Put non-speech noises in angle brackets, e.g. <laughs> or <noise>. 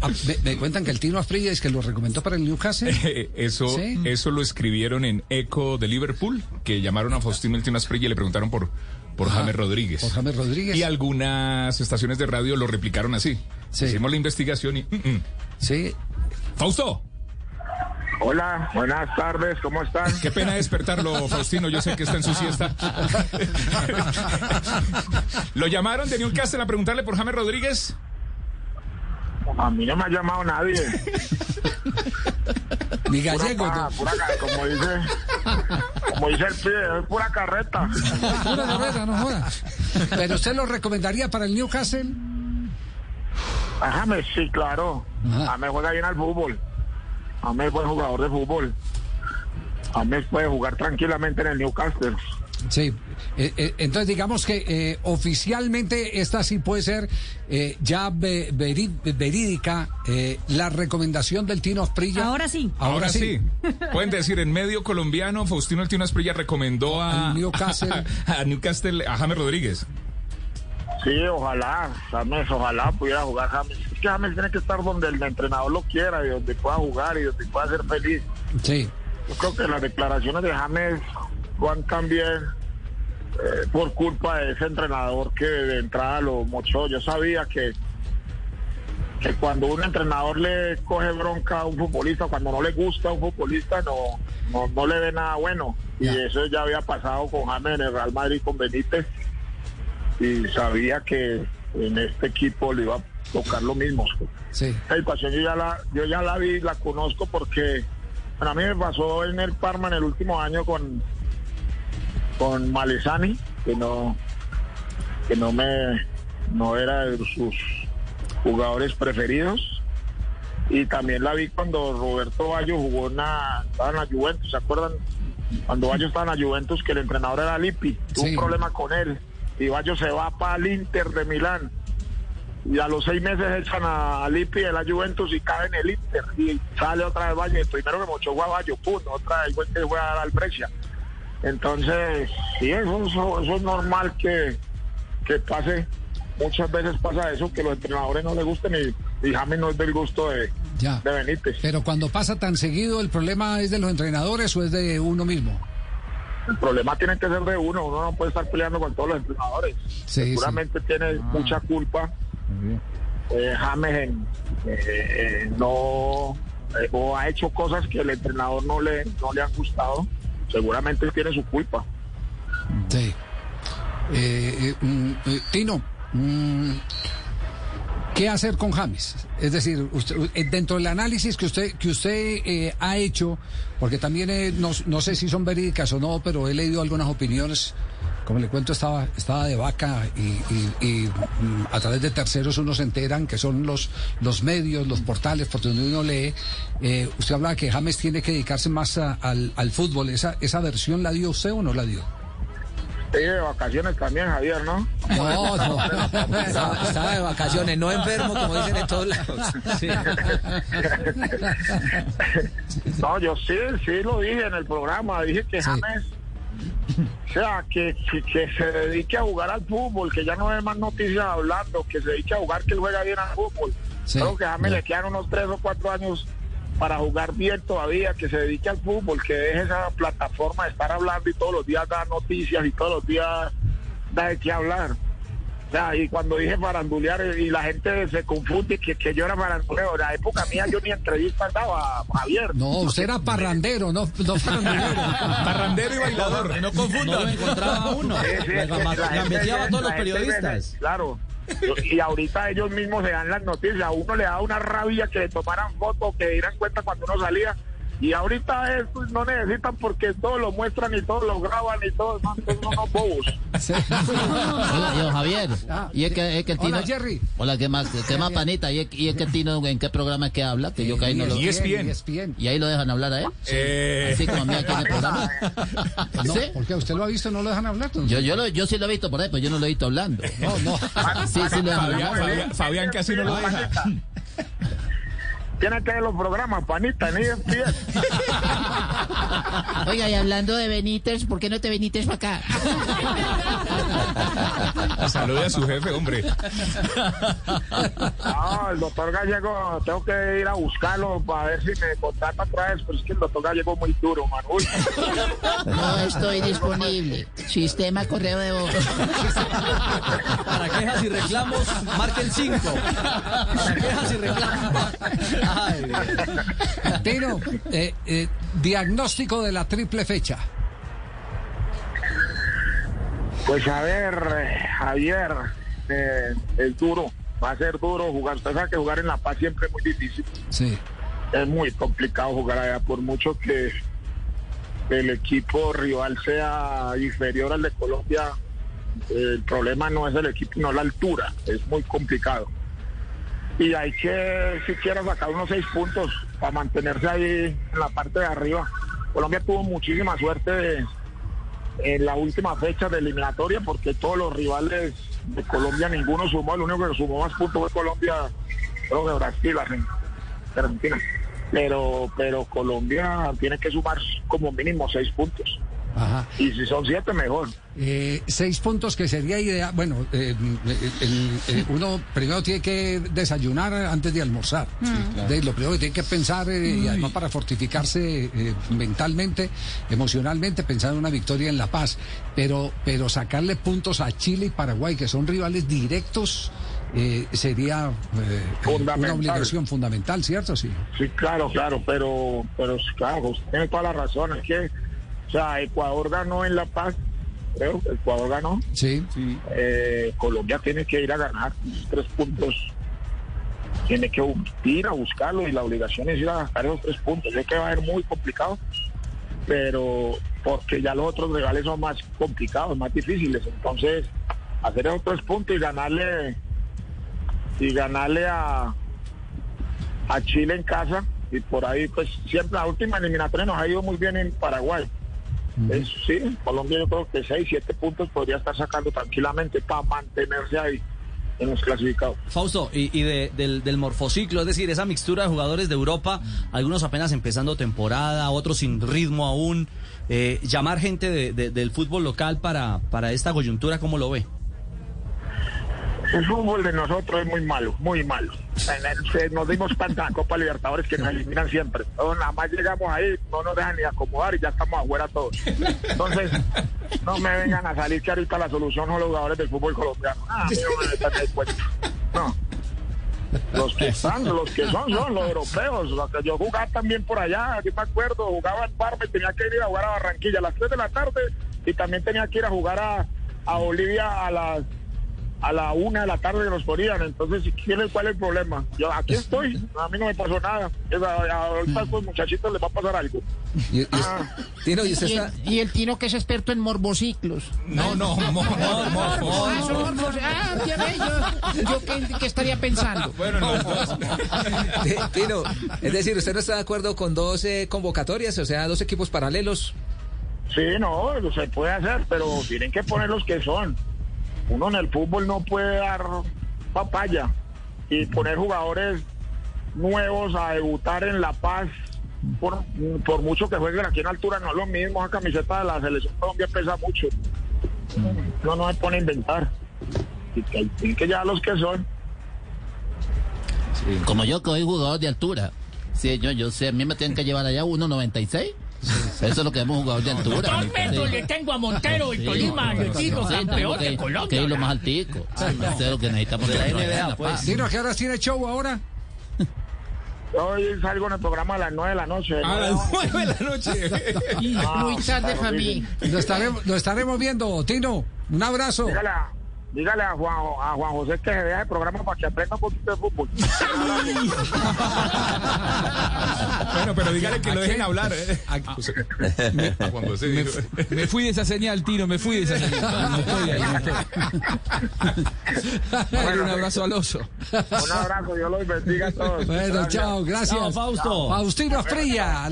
ah, me, cuentan que el Tino Asprilla es que lo recomendó para el Newcastle. <laughs> eso, eso lo escribieron en Eco de Liverpool, que llamaron a Faustino el Tino Asprilla y le preguntaron por, por James Rodríguez. Por James Rodríguez. Y algunas estaciones de radio lo replicaron así. Hicimos la investigación y... Mm, mm. Sí. Fausto. Hola, buenas tardes, ¿cómo están? Qué pena despertarlo, Faustino, yo sé que está en su siesta. <laughs> <laughs> ¿Lo llamaron de Newcastle a preguntarle por James Rodríguez? A mí no me ha llamado nadie. <laughs> Ni gallego. Pura, como dice, como dice el pie, es pura carreta. Pura carreta, no joda. ¿Pero usted lo recomendaría para el Newcastle? James, sí, claro. James juega bien al fútbol. James es buen jugador de fútbol. James puede jugar tranquilamente en el Newcastle. Sí, eh, eh, entonces digamos que eh, oficialmente esta sí puede ser ya verídica la recomendación del Tino Asprilla. Ahora sí. Ahora, sí. Pueden decir, en medio colombiano, Faustino el Tino Asprilla recomendó a, Newcastle. <laughs> a, Newcastle, a James Rodríguez. Sí, ojalá, James, ojalá pudiera jugar James. Es que James tiene que estar donde el entrenador lo quiera y donde pueda jugar y donde pueda ser feliz. Sí. Yo creo que las declaraciones de James van también eh, por culpa de ese entrenador que de entrada lo mochó. Yo sabía que, que cuando un entrenador le coge bronca a un futbolista, cuando no le gusta a un futbolista, no, no, le ve nada bueno. Y eso ya había pasado con James en el Real Madrid con Benítez y sabía que en este equipo le iba a tocar lo mismo. Sí. yo ya la, yo ya la vi, la conozco porque a mí me pasó en el Parma en el último año con, con Malesani, que no, que no me no era de sus jugadores preferidos. Y también la vi cuando Roberto Bayo jugó en la, estaba en la Juventus, ¿se acuerdan? Cuando Bayo estaba en la Juventus, que el entrenador era Lippi, tuvo un problema con él y Bayo se va para el Inter de Milán. Y a los seis meses echan a Lippi de la Juventus y cae en el Inter. Y sale otra vez Valle. primero que mochó a Bayo, pum, otra vez que fue a dar al Brescia. Entonces, sí, eso, eso, es normal que, que pase. Muchas veces pasa eso, que los entrenadores no les gusten y, y James no es del gusto de, de Benítez. Pero cuando pasa tan seguido, ¿el problema es de los entrenadores o es de uno mismo? El problema tiene que ser de uno, uno no puede estar peleando con todos los entrenadores. Seguramente tiene ah. mucha culpa. Eh, James eh, no eh, o ha hecho cosas que el entrenador no le, no le han gustado. Seguramente tiene su culpa. Sí. Mm, Tino, mm, ¿Qué hacer con James? Es decir, eh, dentro del análisis que usted que usted eh, ha hecho, porque también eh, no, sé si son verídicas o no, pero he leído algunas opiniones. Como le cuento, estaba, estaba de vaca y, mm, a través de terceros uno se enteran que son los, los medios, los portales por donde uno lee. usted hablaba que James tiene que dedicarse más al, al fútbol. ¿Esa, ¿Esa versión la dio usted o no la dio? de vacaciones también, Javier, ¿no? No, no. <laughs> Estaba, de vacaciones, no enfermo, como dicen en todos lados. <laughs> no, yo sí, sí lo dije en el programa. Dije que James, o sea, que, que, se dedique a jugar al fútbol, que ya no hay más noticias hablando, que se dedique a jugar, que juega bien al fútbol. Creo que a James le quedan unos tres o cuatro años para jugar bien todavía, que se dedique al fútbol, que deje esa plataforma de estar hablando y todos los días dar noticias y todos los días da de qué hablar. O sea, y cuando dije farandulear y la gente se confunde que, que yo era farandulero, en la época mía yo ni entrevista daba, Javier. No, usted era parrandero, no, no farandulero. <laughs> Parrandero y bailador. No confunda, no encontraba uno. Sí, a todos los periodistas. claro. Y ahorita ellos mismos se dan las noticias. A uno le da una rabia que le tomaran fotos, que dieran cuenta cuando uno salía. Y ahorita eso no necesitan porque todo lo muestran y todo lo graban y todo, no, son unos bobos. <laughs> Hola, yo Javier. Ah, y es que, es que el Tino, Hola, Jerry. Hola, ¿qué más, qué más panita? Y es, y es que el Tino, ¿en qué programa es que habla? Que yo que ahí no lo... Y es bien. Y ahí lo dejan hablar a él. Eh... Así como a mí aquí en el programa. <laughs> No, ¿Sí? porque usted lo ha visto, no lo dejan hablar. Yo, yo, lo, yo sí lo he visto por ahí, pero yo no lo he visto hablando. No, no. Sí, sí lo he Fabián, Fabián, Fabián casi no lo deja. Tiene que ver los programas, panita, ni en pie. <laughs> Oiga, y hablando de Benítez, ¿por qué no te Benítez para acá? Salude a su jefe, hombre. No, el doctor Gallego, tengo que ir a buscarlo para ver si me contrata otra vez, pero es que el doctor Gallego es muy duro, mano. Uy. No estoy disponible. Sistema correo de voz. Para quejas y reclamos, marquen 5. Para quejas y reclamos. Ay, Dios. Tino, eh, eh, diagnóstico de la triple fecha. Pues a ver, Javier, eh, es duro, va a ser duro jugar. Usted sabe que jugar en La Paz siempre es muy difícil. Sí. Es muy complicado jugar allá, por mucho que el equipo rival sea inferior al de Colombia. El problema no es el equipo, no la altura, es muy complicado. Y hay que siquiera sacar unos seis puntos para mantenerse ahí en la parte de arriba. Colombia tuvo muchísima suerte de- en la última fecha de eliminatoria porque todos los rivales de Colombia ninguno sumó, el único que sumó más puntos fue Colombia, creo que Brasil, Argen- Argentina. Pero, pero Colombia tiene que sumar como mínimo seis puntos. Ajá. Y si son siete, mejor. Eh, seis puntos que sería ideal. Bueno, eh, el- eh, uno primero tiene que desayunar antes de almorzar. De- lo primero que tiene que pensar, eh, y además para fortificarse eh, mentalmente, emocionalmente, pensar en una victoria en La Paz. Pero, pero sacarle puntos a Chile y Paraguay, que son rivales directos, eh, sería eh, eh, una obligación fundamental, ¿cierto? Sí. Sí, claro, claro, pero, pero claro, usted tiene toda la razón. Es que, o sea, Ecuador ganó en La Paz, creo, Ecuador ganó. Sí. Eh, Colombia tiene que ir a ganar tres puntos. Tiene que ir a buscarlo y la obligación es ir a sacar esos tres puntos. Sé que va a ser muy complicado, pero porque ya los otros rivales son más complicados, más difíciles. Entonces, hacer esos tres puntos y ganarle y ganarle a, a Chile en casa y por ahí pues siempre la última eliminatoria nos ha ido muy bien en Paraguay. Es- sí, Colombia yo creo que 6, 7 puntos podría estar sacando tranquilamente para mantenerse ahí en los clasificados. Fausto, y, y de- del, del morfociclo, es decir, esa mixtura de jugadores de Europa, algunos apenas empezando temporada, otros sin ritmo aún, eh, llamar gente de- de- del fútbol local para, para esta coyuntura, ¿cómo lo ve? El fútbol de nosotros es muy malo, muy malo. El- nos dimos tanta la Copa Libertadores que nos eliminan siempre. Entonces, nada más llegamos ahí, no nos dejan ni acomodar y ya estamos afuera todos. Entonces, no me vengan a salir que ahorita la solución son los jugadores del fútbol colombiano. Ah, no me. No. Los que están, los que son, son los europeos. Los que yo jugaba también por allá, yo me acuerdo, jugaba en Parma y tenía que ir a jugar a Barranquilla a las 3 de la tarde y también tenía que ir a jugar a, a Bolivia a las a la una de la tarde que nos ponían. Entonces, si quieren, ¿cuál es el problema? Yo aquí estoy, a mí no me pasó nada. Es, a- a- Ahorita a estos muchachitos les va a pasar algo. Y, y- Ah. Tino, ¿y está, el, y el Tino que es experto en morbociclos. No, no, mo- mo- morfos. Ah, ah, ya ve, yo, yo qué, estaría pensando. Bueno. Ti- Tino, es decir, ¿usted no está de acuerdo con dos eh, convocatorias, o sea, dos equipos paralelos? Sí, no, se puede hacer, pero tienen que poner los que son. Uno en el fútbol no puede dar papaya y poner jugadores nuevos a debutar en La Paz. Por, por mucho que jueguen aquí en altura, no es lo mismo. Esa camiseta de la selección Colombia pesa mucho. No, no se pone a inventar. Y que, tienen que llevar los que son. Como yo que soy jugador de altura. Sí, yo, yo sé, a mí me tienen que llevar allá 1.96. Eso es lo que hemos jugado de altura. Dos metros le tengo a Montero y Tolima, le digo, Sí, campeón de Colombia. Que es lo más altico. Eso es lo que necesitamos. Pues. ¿a qué horas tiene show ahora? Hoy salgo en el programa a las 9 de la noche. A las nueve de la noche. <laughs> Muy tarde para mí. Lo estaremos, lo estaremos viendo, Tino. Un abrazo. Dígale a, dígale a Juan, a Juan José que se vea el programa para que aprenda un poquito de fútbol. <laughs> Bueno, pero dígale que lo dejen hablar. eh. A, a Juan José. digo. Me fui de esa señal, Tino, me fui de esa señal. <laughs> No estoy ahí, no estoy. <laughs> Dale un abrazo al oso. Un abrazo, Dios los bendiga a todos. Bueno, chao, gracias. Chao, Fausto. Faustino Fría.